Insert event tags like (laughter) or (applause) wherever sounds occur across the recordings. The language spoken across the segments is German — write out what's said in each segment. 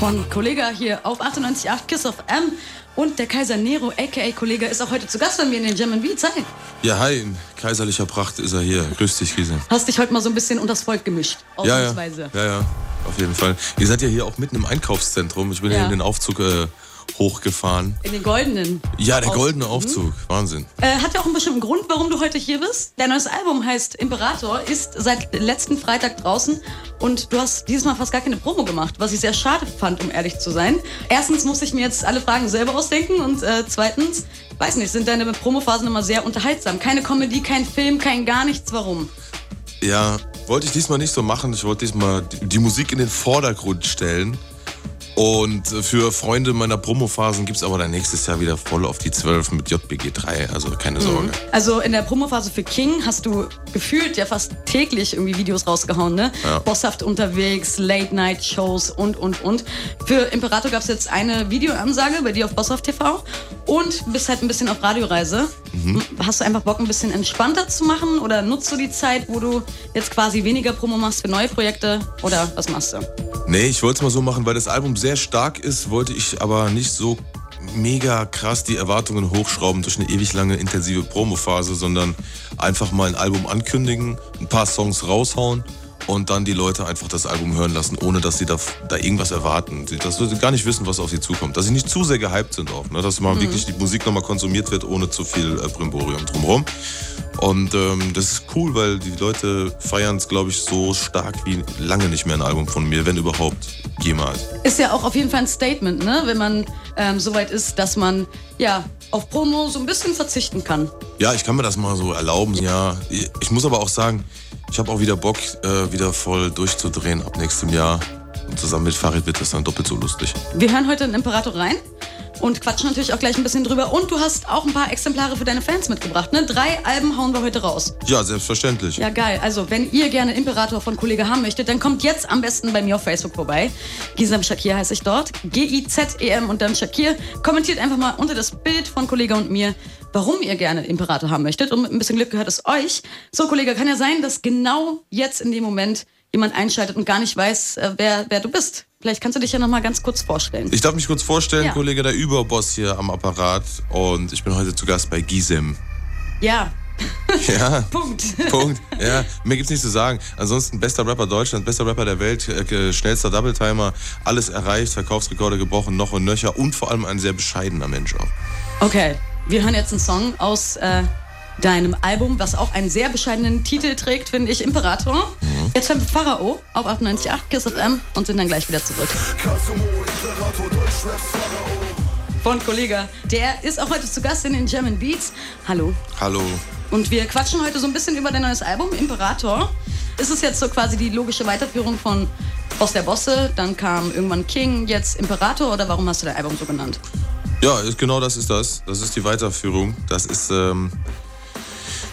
Von Kollega hier auf 98.8 Kiss of M. Und der Kaiser Nero, aka Kollege, ist auch heute zu Gast bei mir in den German Beats. Hi. Ja, hi, in kaiserlicher Pracht ist er hier. Grüß dich, Krise. Hast dich heute mal so ein bisschen unters Volk gemischt, Ja, ja, ja, ja, auf jeden Fall. Ihr seid ja hier auch mitten im Einkaufszentrum. Ich bin ja, Ja. in den Aufzug äh, hochgefahren. In den goldenen. Ja, der goldene Mhm. Aufzug. Wahnsinn. Äh, hat ja auch einen bestimmten Grund, warum du heute hier bist. Dein neues Album heißt Imperator, ist seit letzten Freitag draußen und du hast dieses Mal fast gar keine Promo gemacht, was ich sehr schade fand, um ehrlich zu sein. Erstens muss ich mir jetzt alle Fragen selber ausdenken und äh, zweitens, weiß nicht, sind deine Promophasen immer sehr unterhaltsam. Keine Comedy, kein Film, kein gar nichts. Warum? Ja, wollte ich diesmal nicht so machen. Ich wollte diesmal die, die Musik in den Vordergrund stellen. Und für Freunde meiner Promophasen gibt es aber dann nächstes Jahr wieder voll auf die 12 mit JBG 3. Also keine Sorge. Also in der Promophase für King hast du gefühlt ja fast täglich irgendwie Videos rausgehauen, ne? Ja. Bosshaft unterwegs, Late-Night-Shows und, und, und. Für Imperator gab es jetzt eine Videoansage bei dir auf Bosshaft TV und bist halt ein bisschen auf Radioreise. Mhm. Hast du einfach Bock, ein bisschen entspannter zu machen oder nutzt du die Zeit, wo du jetzt quasi weniger Promo machst für neue Projekte oder was machst du? Nee, ich wollte es mal so machen, weil das Album sehr stark ist, wollte ich aber nicht so mega krass die Erwartungen hochschrauben durch eine ewig lange intensive Promophase, sondern einfach mal ein Album ankündigen, ein paar Songs raushauen und dann die Leute einfach das Album hören lassen, ohne dass sie da, da irgendwas erwarten. Sie- Dass sie gar nicht wissen, was auf sie zukommt. Dass sie nicht zu sehr gehypt sind auch. Ne? Dass mal wirklich die Musik nochmal konsumiert wird, ohne zu viel äh, Brimborium drumherum. Und ähm, das ist cool, weil die Leute feiern es, glaube ich, so stark wie lange nicht mehr ein Album von mir, wenn überhaupt jemals. Ist ja auch auf jeden Fall ein Statement, ne? Wenn man ähm, so weit ist, dass man ja auf Promo so ein bisschen verzichten kann. Ja, ich kann mir das mal so erlauben. Ja, ich muss aber auch sagen, ich habe auch wieder Bock, äh, wieder voll durchzudrehen ab nächstem Jahr. Und zusammen mit Farid wird das dann doppelt so lustig. Wir hören heute in Imperator rein und quatschen natürlich auch gleich ein bisschen drüber. Und du hast auch ein paar Exemplare für deine Fans mitgebracht, ne? Drei Alben hauen wir heute raus. Ja, selbstverständlich. Ja, geil. Also, wenn ihr gerne Imperator von Kollege haben möchtet, dann kommt jetzt am besten bei mir auf Facebook vorbei. Gisem Shakir heiße ich dort. G-I-Z-E-M und dann Shakir. Kommentiert einfach mal unter das Bild von Kollege und mir, warum ihr gerne Imperator haben möchtet. Und mit ein bisschen Glück gehört es euch. So, Kollege, kann ja sein, dass genau jetzt in dem Moment jemand einschaltet und gar nicht weiß, äh, wer, wer du bist. Vielleicht kannst du dich ja noch mal ganz kurz vorstellen. Ich darf mich kurz vorstellen, Ja. Kollege der Überboss hier am Apparat. Und ich bin heute zu Gast bei Gisem. Ja, Ja. (laughs) Punkt. Punkt. Ja, mehr gibt's nicht zu sagen. Ansonsten bester Rapper Deutschland, bester Rapper der Welt, äh, schnellster Double-Timer, alles erreicht, Verkaufsrekorde gebrochen, noch und nöcher und vor allem ein sehr bescheidener Mensch auch. Okay, wir hören jetzt einen Song aus äh, deinem Album, was auch einen sehr bescheidenen Titel trägt, finde ich, Imperator. Jetzt hören wir Pharao auf 98.8 Kiss FM und sind dann gleich wieder zurück. Von Kollega. Der ist auch heute zu Gast in den German Beats. Hallo. Hallo. Und wir quatschen heute so ein bisschen über dein neues Album, Imperator. Ist es jetzt so quasi die logische Weiterführung von Boss der Bosse, dann kam irgendwann King, jetzt Imperator oder warum hast du dein Album so genannt? Ja, ist, genau das ist das. Das ist die Weiterführung. Das ist ähm,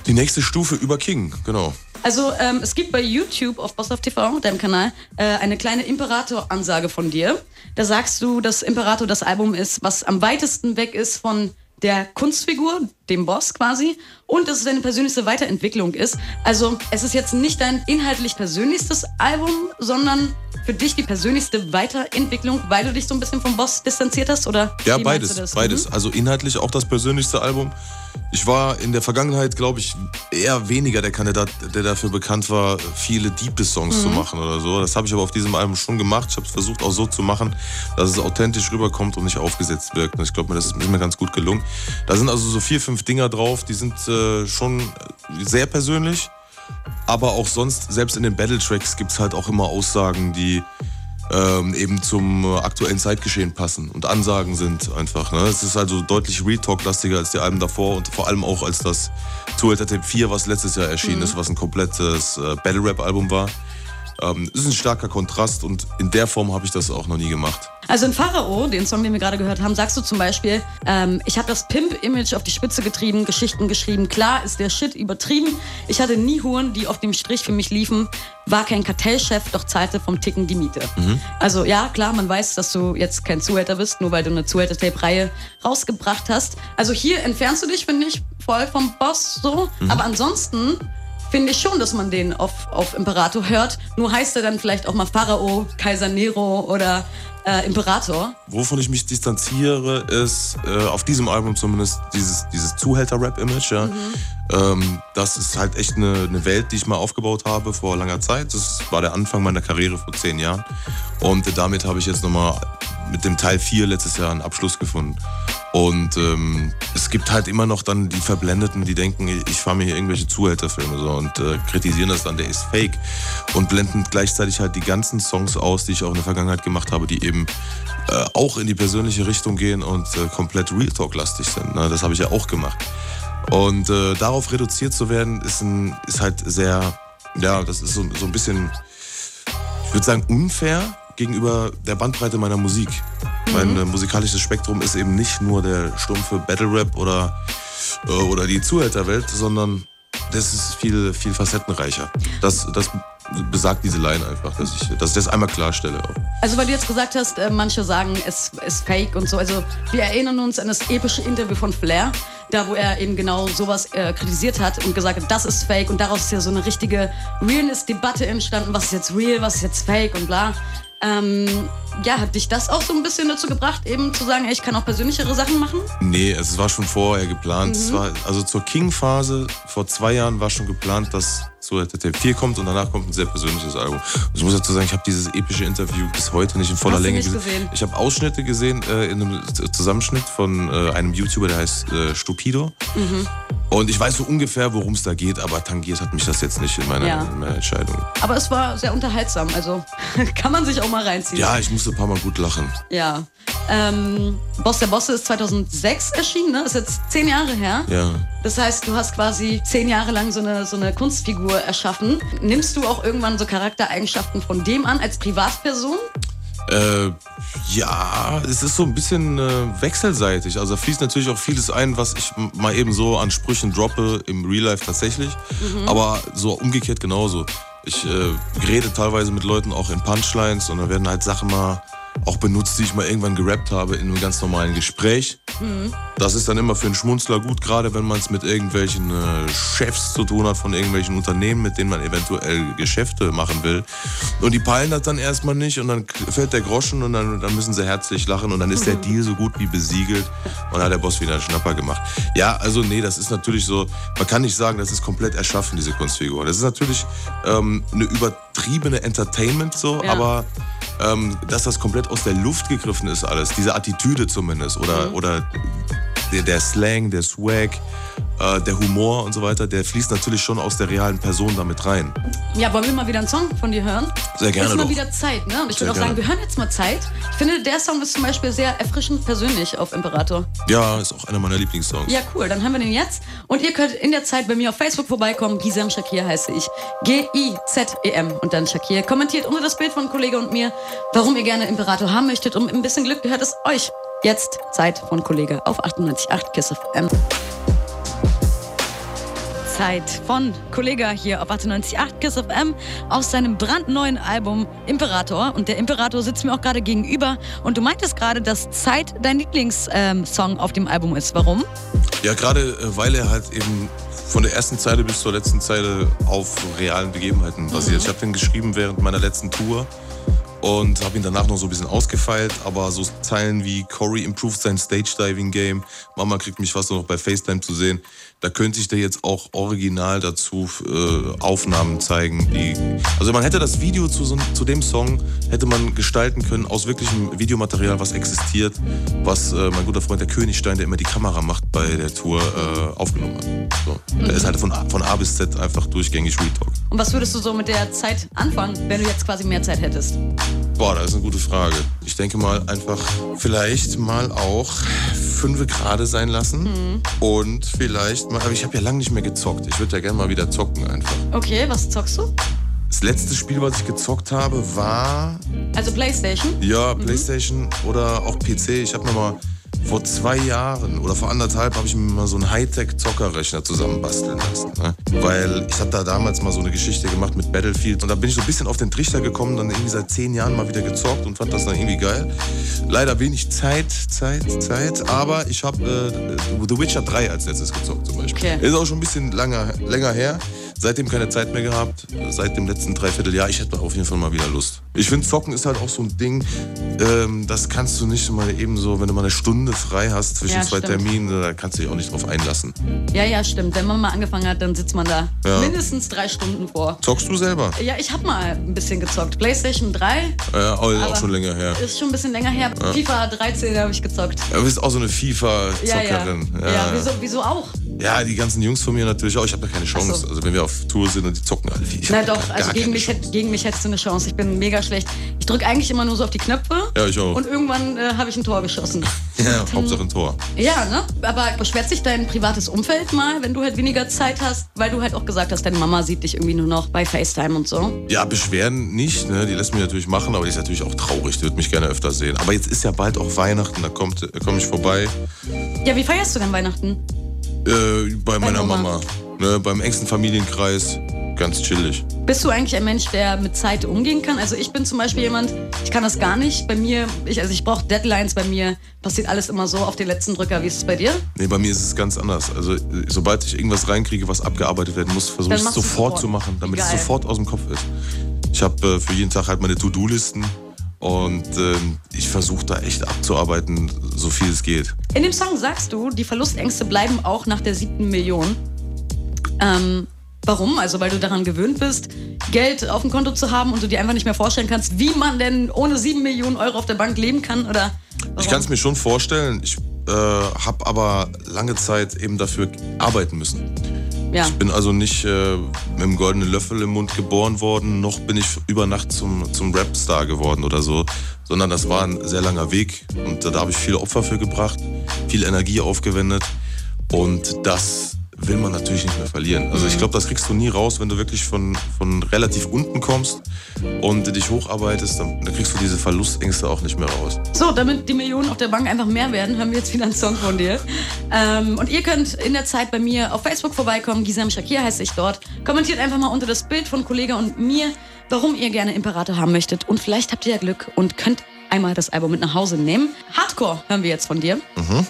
die nächste Stufe über King, genau. Also ähm, es gibt bei YouTube auf Boss auf TV, deinem Kanal, äh, eine kleine Imperator-Ansage von dir. Da sagst du, dass Imperator das Album ist, was am weitesten weg ist von der Kunstfigur, dem Boss quasi, und dass es deine persönlichste Weiterentwicklung ist. Also es ist jetzt nicht dein inhaltlich persönlichstes Album, sondern für dich die persönlichste Weiterentwicklung, weil du dich so ein bisschen vom Boss distanziert hast, oder? Ja, beides. Beides. Mhm. Also inhaltlich auch das persönlichste Album. Ich war in der Vergangenheit, glaube ich, eher weniger der Kandidat, der dafür bekannt war, viele diepe Songs Mhm. zu machen oder so. Das habe ich aber auf diesem Album schon gemacht. Ich habe es versucht auch so zu machen, dass es authentisch rüberkommt und nicht aufgesetzt wirkt. Und ich glaube mir, das ist mir ganz gut gelungen. Da sind also so vier, fünf Dinger drauf, die sind äh, schon sehr persönlich. Aber auch sonst, selbst in den Battle-Tracks gibt es halt auch immer Aussagen, die ähm, eben zum äh, aktuellen Zeitgeschehen passen und Ansagen sind einfach. Ne? Es ist also deutlich Real-Talk-lastiger als die Alben davor und vor allem auch als das Zuhälter Tape 4, was letztes Jahr erschienen ist, was ein komplettes äh, Battle-Rap-Album war. Ähm, ist ein starker Kontrast und in der Form habe ich das auch noch nie gemacht. Also in Pharao, den Song, den wir gerade gehört haben, sagst du zum Beispiel, ähm, ich habe das Pimp-Image auf die Spitze getrieben, Geschichten geschrieben. Klar ist der Shit übertrieben. Ich hatte nie Huren, die auf dem Strich für mich liefen. War kein Kartellchef, doch zahlte vom Ticken die Miete. Also ja, klar, man weiß, dass du jetzt kein Zuhälter bist, nur weil du eine Zuhälter-Tape-Reihe rausgebracht hast. Also hier entfernst du dich, finde ich, voll vom Boss so. Aber ansonsten finde ich schon, dass man den auf, auf Imperator hört. Nur heißt er dann vielleicht auch mal Pharao, Kaiser Nero oder äh, Imperator. Wovon ich mich distanziere, ist äh, auf diesem Album zumindest dieses, dieses Zuhälter-Rap-Image. Ja. Mhm. Ähm, das ist halt echt eine, eine, Welt, die ich mal aufgebaut habe vor langer Zeit. Das war der Anfang meiner Karriere vor zehn Jahren. Und damit habe ich jetzt nochmal mit dem Teil 4 letztes Jahr einen Abschluss gefunden. Und ähm, es gibt halt immer noch dann die Verblendeten, die denken, ich fahre mir hier irgendwelche Zuhälterfilme so und äh, kritisieren das dann, der ist fake und blenden gleichzeitig halt die ganzen Songs aus, die ich auch in der Vergangenheit gemacht habe, die eben äh, auch in die persönliche Richtung gehen und äh, komplett Real Talk-lastig sind. Ne? Das habe ich ja auch gemacht. Und äh, darauf reduziert zu werden, ist, ein, ist halt sehr, ja, das ist so, so ein bisschen, ich würde sagen, unfair gegenüber der Bandbreite meiner Musik. Mhm. Mein äh, musikalisches Spektrum ist eben nicht nur der stumpfe Battle Rap oder, äh, oder die Zuhälterwelt, sondern das ist viel, viel facettenreicher. Das, das besagt diese Line einfach, dass ich, dass ich das einmal klarstelle. Also weil du jetzt gesagt hast, äh, manche sagen, es ist fake und so. Also wir erinnern uns an das epische Interview von Flair, da wo er eben genau sowas äh, kritisiert hat und gesagt hat, das ist fake und daraus ist ja so eine richtige Realness-Debatte entstanden, was ist jetzt real, was ist jetzt fake und bla. Ähm, ja, hat dich das auch so ein bisschen dazu gebracht, eben zu sagen, ey, ich kann auch persönlichere Sachen machen? Nee, es war schon vorher geplant. Mhm. War, also zur King-Phase vor zwei Jahren war schon geplant, dass so der Tape 4 kommt und danach kommt ein sehr persönliches Album. Ich muss dazu sagen, ich habe dieses epische Interview bis heute nicht in voller Hast Länge gesehen. gesehen. Ich habe Ausschnitte gesehen äh, in einem Zusammenschnitt von äh, einem YouTuber, der heißt äh, Stupido. Mhm. Und ich weiß so ungefähr, worum es da geht, aber tangiert hat mich das jetzt nicht in meiner, ja. in meiner Entscheidung. Aber es war sehr unterhaltsam, also (laughs) kann man sich auch mal reinziehen. Ja, ich musste ein paar Mal gut lachen. Ja. Ähm, Boss der Bosse ist 2006 erschienen, ne? Ist jetzt zehn Jahre her. Ja. Das heißt, du hast quasi zehn Jahre lang so eine, so eine Kunstfigur erschaffen. Nimmst du auch irgendwann so Charaktereigenschaften von dem an als Privatperson? Äh, ja, es ist so ein bisschen äh, wechselseitig. Also da fließt natürlich auch vieles ein, was ich mal eben so an Sprüchen droppe im Real Life tatsächlich. Mhm. Aber so umgekehrt genauso. Ich äh, rede teilweise mit Leuten auch in Punchlines und da werden halt Sachen mal auch benutzt, die ich mal irgendwann gerappt habe in einem ganz normalen Gespräch. Mhm. Das ist dann immer für einen Schmunzler gut, gerade wenn man es mit irgendwelchen äh, Chefs zu tun hat von irgendwelchen Unternehmen, mit denen man eventuell Geschäfte machen will. Und die peilen das dann erstmal nicht und dann fällt der Groschen und dann, dann müssen sie herzlich lachen und dann ist der mhm. Deal so gut wie besiegelt und dann hat der Boss wieder einen Schnapper gemacht. Ja, also nee, das ist natürlich so, man kann nicht sagen, das ist komplett erschaffen, diese Kunstfigur. Das ist natürlich ähm, eine übertriebene Entertainment so, ja. aber ähm, dass das komplett aus der Luft gegriffen ist alles. Diese Attitüde zumindest oder, mhm. oder der, der Slang, der Swag, äh, der Humor und so weiter, der fließt natürlich schon aus der realen Person damit rein. Ja, wollen wir mal wieder einen Song von dir hören? Sehr gerne. Es ist mal doch. wieder Zeit, ne? Und ich würde auch gerne. sagen, wir hören jetzt mal Zeit. Ich finde, der Song ist zum Beispiel sehr erfrischend persönlich auf Imperator. Ja, ist auch einer meiner Lieblingssongs. Ja, cool. Dann hören wir den jetzt. Und ihr könnt in der Zeit bei mir auf Facebook vorbeikommen. Gisem Shakir heiße ich. G-I-Z-E-M. Und dann Shakir. Kommentiert unter das Bild von Kollege und mir, warum ihr gerne Imperator haben möchtet. Und ein bisschen Glück gehört es euch. Jetzt Zeit von Kollege auf 98.8 Kiss FM. Zeit von Kollega hier auf 98.8 Kiss FM aus seinem brandneuen Album Imperator. Und der Imperator sitzt mir auch gerade gegenüber. Und du meintest gerade, dass Zeit dein Lieblingssong ähm, auf dem Album ist. Warum? Ja, gerade äh, weil er halt eben von der ersten Zeile bis zur letzten Zeile auf realen Begebenheiten basiert. Mhm. Ich habe den geschrieben während meiner letzten Tour und habe ihn danach noch so ein bisschen ausgefeilt. Aber so Zeilen wie Corey improved sein Stage-Diving-Game, Mama kriegt mich fast noch bei FaceTime zu sehen, da könnte ich dir jetzt auch original dazu äh, Aufnahmen zeigen. Die, also man hätte das Video zu, so, zu dem Song hätte man gestalten können aus wirklichem Videomaterial, was existiert, was äh, mein guter Freund der Königstein, der immer die Kamera macht bei der Tour, äh, aufgenommen hat. So. Mhm. Der ist halt von, von A bis Z einfach durchgängig Retalk. Und was würdest du so mit der Zeit anfangen, wenn du jetzt quasi mehr Zeit hättest? Boah, das ist eine gute Frage. Ich denke mal einfach vielleicht mal auch fünf gerade sein lassen mhm. und vielleicht aber ich habe ja lange nicht mehr gezockt. Ich würde ja gerne mal wieder zocken einfach. Okay, was zockst du? Das letzte Spiel, was ich gezockt habe, war. Also PlayStation? Ja, mhm. PlayStation mhm. oder auch PC. Ich habe nochmal vor zwei Jahren oder vor anderthalb habe ich mir mal so einen Hightech-Zockerrechner zusammenbasteln lassen. Ne? Weil ich habe da damals mal so eine Geschichte gemacht mit Battlefield und da bin ich so ein bisschen auf den Trichter gekommen, dann irgendwie seit zehn Jahren mal wieder gezockt und fand das dann irgendwie geil. Leider wenig Zeit, Zeit, Zeit, aber ich habe äh, The Witcher 3 als letztes gezockt zum Beispiel. Okay. Ist auch schon ein bisschen langer, länger her. Seitdem keine Zeit mehr gehabt. Seit dem letzten Dreivierteljahr. Ich hätte auf jeden Fall mal wieder Lust. Ich finde, Zocken ist halt auch so ein Ding, ähm, das kannst du nicht mal eben so, wenn du mal eine Stunde frei hast zwischen Ja, zwei stimmt. Terminen, da kannst du dich auch nicht drauf einlassen. Ja, ja, stimmt. Wenn man mal angefangen hat, dann sitzt man da Ja. mindestens drei Stunden vor. Zockst du selber? Ja, ich habe mal ein bisschen gezockt. PlayStation 3 Ja, auch, auch Aber- schon länger her. ist schon ein bisschen länger her. FIFA 13 habe ich gezockt. Ja, du bist auch so eine Ja, ja. FIFA-Zockerin. Ja, wieso, wieso auch? Ja, die ganzen Jungs von mir natürlich auch. Ich habe da keine Chance. So. Also wenn wir auf Tour sind und die zocken alle wie ich. Na doch, also gegen mich, hätt, gegen mich hättest du eine Chance. Ich bin mega schlecht. Ich drücke eigentlich immer nur so auf die Knöpfe. Ja, ich auch. Und irgendwann äh, habe ich ein Tor geschossen. (laughs) Ja, Hauptsache ein Tor. Ja, ne? Aber beschwert sich dein privates Umfeld mal, wenn du halt weniger Zeit hast? Weil du halt auch gesagt hast, deine Mama sieht dich irgendwie nur noch bei FaceTime und so. Ja, Beschwerden nicht, ne? Die lässt mich natürlich machen, aber die ist natürlich auch traurig. Die wird mich gerne öfter sehen. Aber jetzt ist ja bald auch Weihnachten, da kommt, da komme ich vorbei Ja, wie feierst du denn Weihnachten? Äh, bei meiner Oma. Mama. Ne? Beim engsten Familienkreis. Ganz chillig. Bist du eigentlich ein Mensch, der mit Zeit umgehen kann? Also ich bin zum Beispiel jemand, ich kann das gar nicht. Bei mir, ich, also ich brauche Deadlines, bei mir passiert alles immer so auf den letzten Drücker. Wie ist es bei dir? Nee, bei mir ist es ganz anders. Also, sobald ich irgendwas reinkriege, was abgearbeitet werden muss, versuche ich es sofort, sofort. zu machen, damit es Geil. sofort aus dem Kopf ist. Ich habe äh, für jeden Tag halt meine To-Do-Listen und ähm, ich versuche da echt abzuarbeiten, so viel es geht. In dem Song sagst du, die Verlustängste bleiben auch nach der siebten Million. Ähm, warum? Also weil du daran gewöhnt bist, Geld auf dem Konto zu haben und du dir einfach nicht mehr vorstellen kannst, wie man denn ohne sieben Millionen Euro auf der Bank leben kann? Oder warum? Ich kann es mir schon vorstellen. Ich äh, habe aber lange Zeit eben dafür arbeiten müssen. Ja. Bin also nicht äh, mit einem goldenen Löffel im Mund geboren worden, noch bin ich über Nacht zum, zum Rapstar geworden oder so, sondern das war ein sehr langer Weg und da, da habe ich viele Opfer für gebracht, viel Energie aufgewendet und das will man natürlich nicht mehr verlieren. Also ich glaube, das kriegst du nie raus, wenn du wirklich von, von relativ unten kommst und dich hocharbeitest, dann, dann kriegst du diese Verlustängste auch nicht mehr raus. So, damit die Millionen auf der Bank einfach mehr werden, hören wir jetzt wieder einen Song von dir. Ähm, und ihr könnt in der Zeit bei mir auf Facebook vorbeikommen. Gisam Shakir heißt ich dort. Kommentiert einfach mal unter das Bild von Kollege und mir, warum ihr gerne Imperator haben möchtet. Und vielleicht habt ihr ja Glück und könnt einmal das Album mit nach Hause nehmen. Hardcore hören wir jetzt von dir.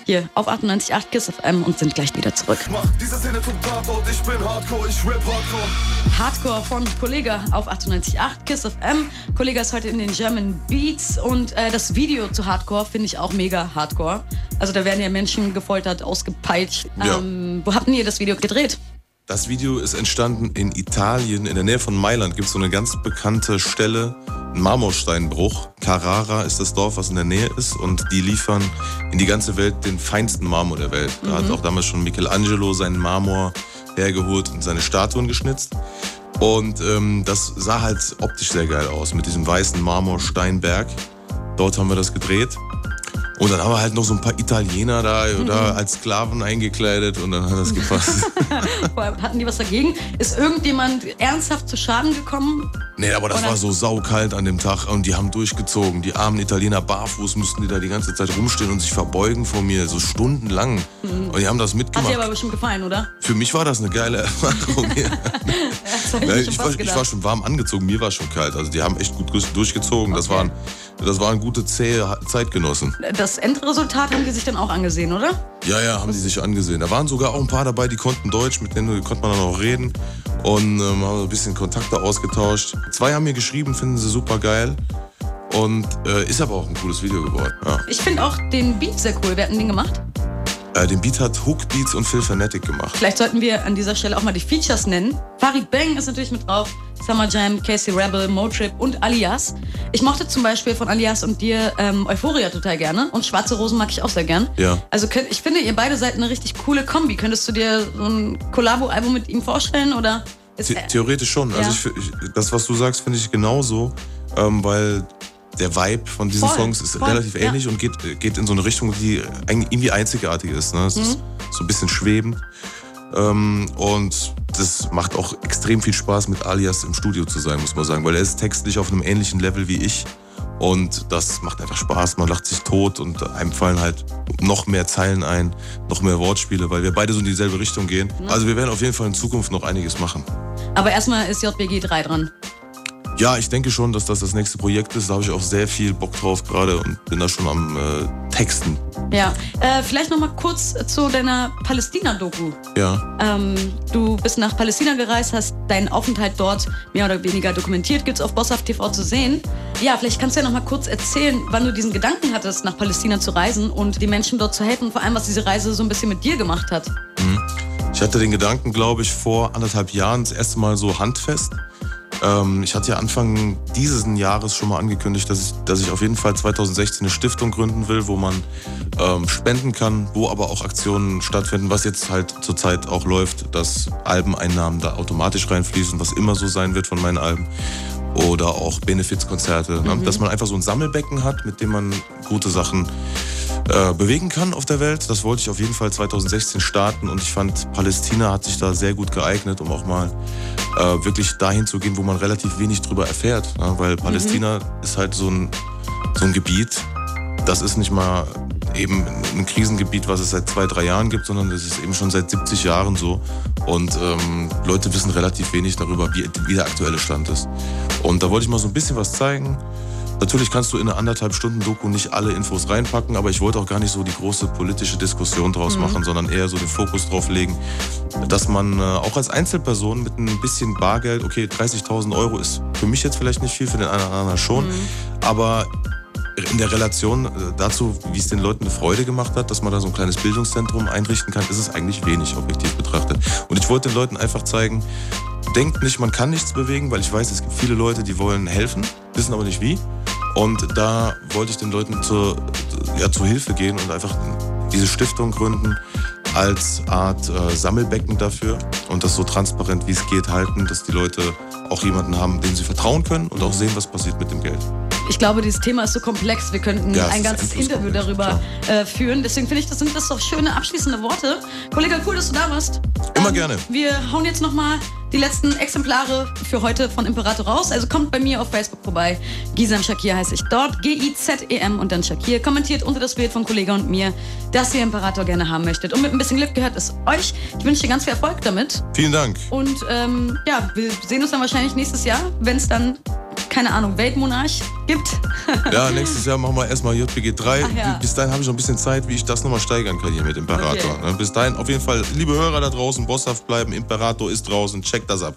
Hier auf 98.8 KISS FM und sind gleich wieder zurück. Mach diese Szene zum Tatort, ich bin Hardcore, ich rap Hardcore. Hardcore von Kollega auf 98.8 KISS FM. Kollega ist heute in den German Beats und äh, das Video zu Hardcore finde ich auch mega Hardcore. Also da werden ja Menschen gefoltert, ausgepeitscht. Ja. Ähm, wo habt ihr das Video gedreht? Das Video ist entstanden in Italien, in der Nähe von Mailand gibt es so eine ganz bekannte Stelle, Marmorsteinbruch. Carrara ist das Dorf, was in der Nähe ist und die liefern in die ganze Welt den feinsten Marmor der Welt. Da hat auch damals schon Michelangelo seinen Marmor hergeholt und seine Statuen geschnitzt. Und ähm, das sah halt optisch sehr geil aus mit diesem weißen Marmorsteinberg. Dort haben wir das gedreht. Und dann haben wir halt noch so ein paar Italiener da oder als Sklaven eingekleidet und dann hat das gepasst. (laughs) Hatten die was dagegen? Ist irgendjemand ernsthaft zu Schaden gekommen? Nee, aber das Oder- war so saukalt an dem Tag und die haben durchgezogen. Die armen Italiener barfuß mussten die da die ganze Zeit rumstehen und sich verbeugen vor mir, so stundenlang. Und die haben das Hat dir mitgemacht. aber bestimmt gefallen, oder? Für mich war das eine geile Erfahrung. Ja. (laughs) Das ich ich, war, ich war schon warm angezogen, mir war schon kalt. Also die haben echt gut durch- durchgezogen. Das, Okay. waren, das waren gute, zähe Zeitgenossen. Das Endresultat haben die sich dann auch angesehen, oder? Ja, ja, haben die sich angesehen. Da waren sogar auch ein paar dabei, die konnten Deutsch, mit denen konnte man dann auch reden. Und ähm, haben ein bisschen Kontakte ausgetauscht. Zwei haben mir geschrieben, finden sie super geil. Und äh, ist aber auch ein cooles Video geworden. Ja. Ich finde auch den Beat sehr cool. Wer hat denn den gemacht? Äh, den Beat hat Hook Beats und Phil Fanatic gemacht. Vielleicht sollten wir an dieser Stelle auch mal die Features nennen. Farid Bang ist natürlich mit drauf, Summer Jam, Casey Rebel, Motrip und Alias. Ich mochte zum Beispiel von Alias und dir ähm, Euphoria total gerne und Schwarze Rosen mag ich auch sehr gern. Ja. Also könnt, ich finde, ihr beide seid eine richtig coole Kombi. Könntest du dir so ein Collabo-Album mit ihm vorstellen oder? The theoretisch schon. Also Ja. ich, fi- ich, das, was du sagst, finde ich genauso, ähm, weil der Vibe von diesen Voll, Songs ist voll, relativ ja. ähnlich und geht, geht in so eine Richtung, die irgendwie einzigartig ist. Ne? Es Mhm. ist so ein bisschen schwebend. Ähm, und das macht auch extrem viel Spaß, mit Alias im Studio zu sein, muss man sagen, weil er ist textlich auf einem ähnlichen Level wie ich. Und das macht einfach Spaß, man lacht sich tot und einem fallen halt noch mehr Zeilen ein, noch mehr Wortspiele, weil wir beide so in dieselbe Richtung gehen. Also wir werden auf jeden Fall in Zukunft noch einiges machen. Aber erstmal ist JBG 3 dran. Ja, ich denke schon, dass das das nächste Projekt ist. Da habe ich auch sehr viel Bock drauf gerade und bin da schon am äh, Texten. Ja, äh, vielleicht noch mal kurz zu deiner Palästina-Doku. Ja. Ähm, du bist nach Palästina gereist, hast deinen Aufenthalt dort mehr oder weniger dokumentiert, gibt's auf Bosshaft TV zu sehen. Ja, vielleicht kannst du ja noch mal kurz erzählen, wann du diesen Gedanken hattest, nach Palästina zu reisen und die Menschen dort zu helfen, vor allem was diese Reise so ein bisschen mit dir gemacht hat. Ich hatte den Gedanken, glaube ich, vor anderthalb Jahren das erste Mal so handfest. Ähm, ich hatte ja Anfang dieses Jahres schon mal angekündigt, dass ich, dass ich auf jeden Fall 2016 eine Stiftung gründen will, wo man ähm, spenden kann, wo aber auch Aktionen stattfinden, was jetzt halt zurzeit auch läuft, dass Albeneinnahmen da automatisch reinfließen, was immer so sein wird von meinen Alben. Oder auch Benefizkonzerte, ne? dass man einfach so ein Sammelbecken hat, mit dem man gute Sachen äh, bewegen kann auf der Welt. Das wollte ich auf jeden Fall 2016 starten und ich fand, Palästina hat sich da sehr gut geeignet, um auch mal äh, wirklich dahin zu gehen, wo man relativ wenig drüber erfährt. Ja? Weil Palästina ist halt so ein, so ein Gebiet, das ist nicht mal eben ein Krisengebiet, was es seit zwei, drei Jahren gibt, sondern das ist eben schon seit 70 Jahren so. Und ähm, Leute wissen relativ wenig darüber, wie, wie der aktuelle Stand ist. Und da wollte ich mal so ein bisschen was zeigen. Natürlich kannst du in eine anderthalb Stunden Doku nicht alle Infos reinpacken, aber ich wollte auch gar nicht so die große politische Diskussion draus machen, sondern eher so den Fokus drauf legen, dass man äh, auch als Einzelperson mit ein bisschen Bargeld, okay, 30.000 Euro ist für mich jetzt vielleicht nicht viel, für den einen oder anderen schon, aber in der Relation äh, dazu, wie es den Leuten eine Freude gemacht hat, dass man da so ein kleines Bildungszentrum einrichten kann, ist es eigentlich wenig objektiv betrachtet. Und ich wollte den Leuten einfach zeigen, denkt nicht, man kann nichts bewegen, weil ich weiß, es gibt viele Leute, die wollen helfen, wissen aber nicht wie. Und da wollte ich den Leuten zur, ja, zur Hilfe gehen und einfach diese Stiftung gründen als Art äh, Sammelbecken dafür und das so transparent wie es geht halten, dass die Leute auch jemanden haben, dem sie vertrauen können und auch sehen, was passiert mit dem Geld. Ich glaube, dieses Thema ist so komplex. Wir könnten Ja, ein ganzes Interview komplex, darüber äh, führen. Deswegen finde ich, das sind das doch schöne abschließende Worte. Kollege, cool, dass du da warst. Immer gerne. Wir hauen jetzt nochmal die letzten Exemplare für heute von Imperator raus. Also kommt bei mir auf Facebook vorbei. Gizem Shakir heiße ich dort. G-I-Z-E-M und dann Shakir. Kommentiert unter das Bild von Kollege und mir, dass ihr Imperator gerne haben möchtet. Und mit ein bisschen Glück gehört es euch. Ich wünsche dir ganz viel Erfolg damit. Vielen Dank. Und ähm, ja, wir sehen uns dann wahrscheinlich nächstes Jahr, wenn es dann, keine Ahnung, Weltmonarch gibt. (laughs) Ja, nächstes Jahr machen wir erstmal JPG 3. Ach ja. Bis dahin habe ich noch ein bisschen Zeit, wie ich das nochmal steigern kann hier mit Imperator. Okay. Ne, Bis dahin auf jeden Fall, liebe Hörer da draußen, bosshaft bleiben. Imperator ist draußen. Checkt das ab.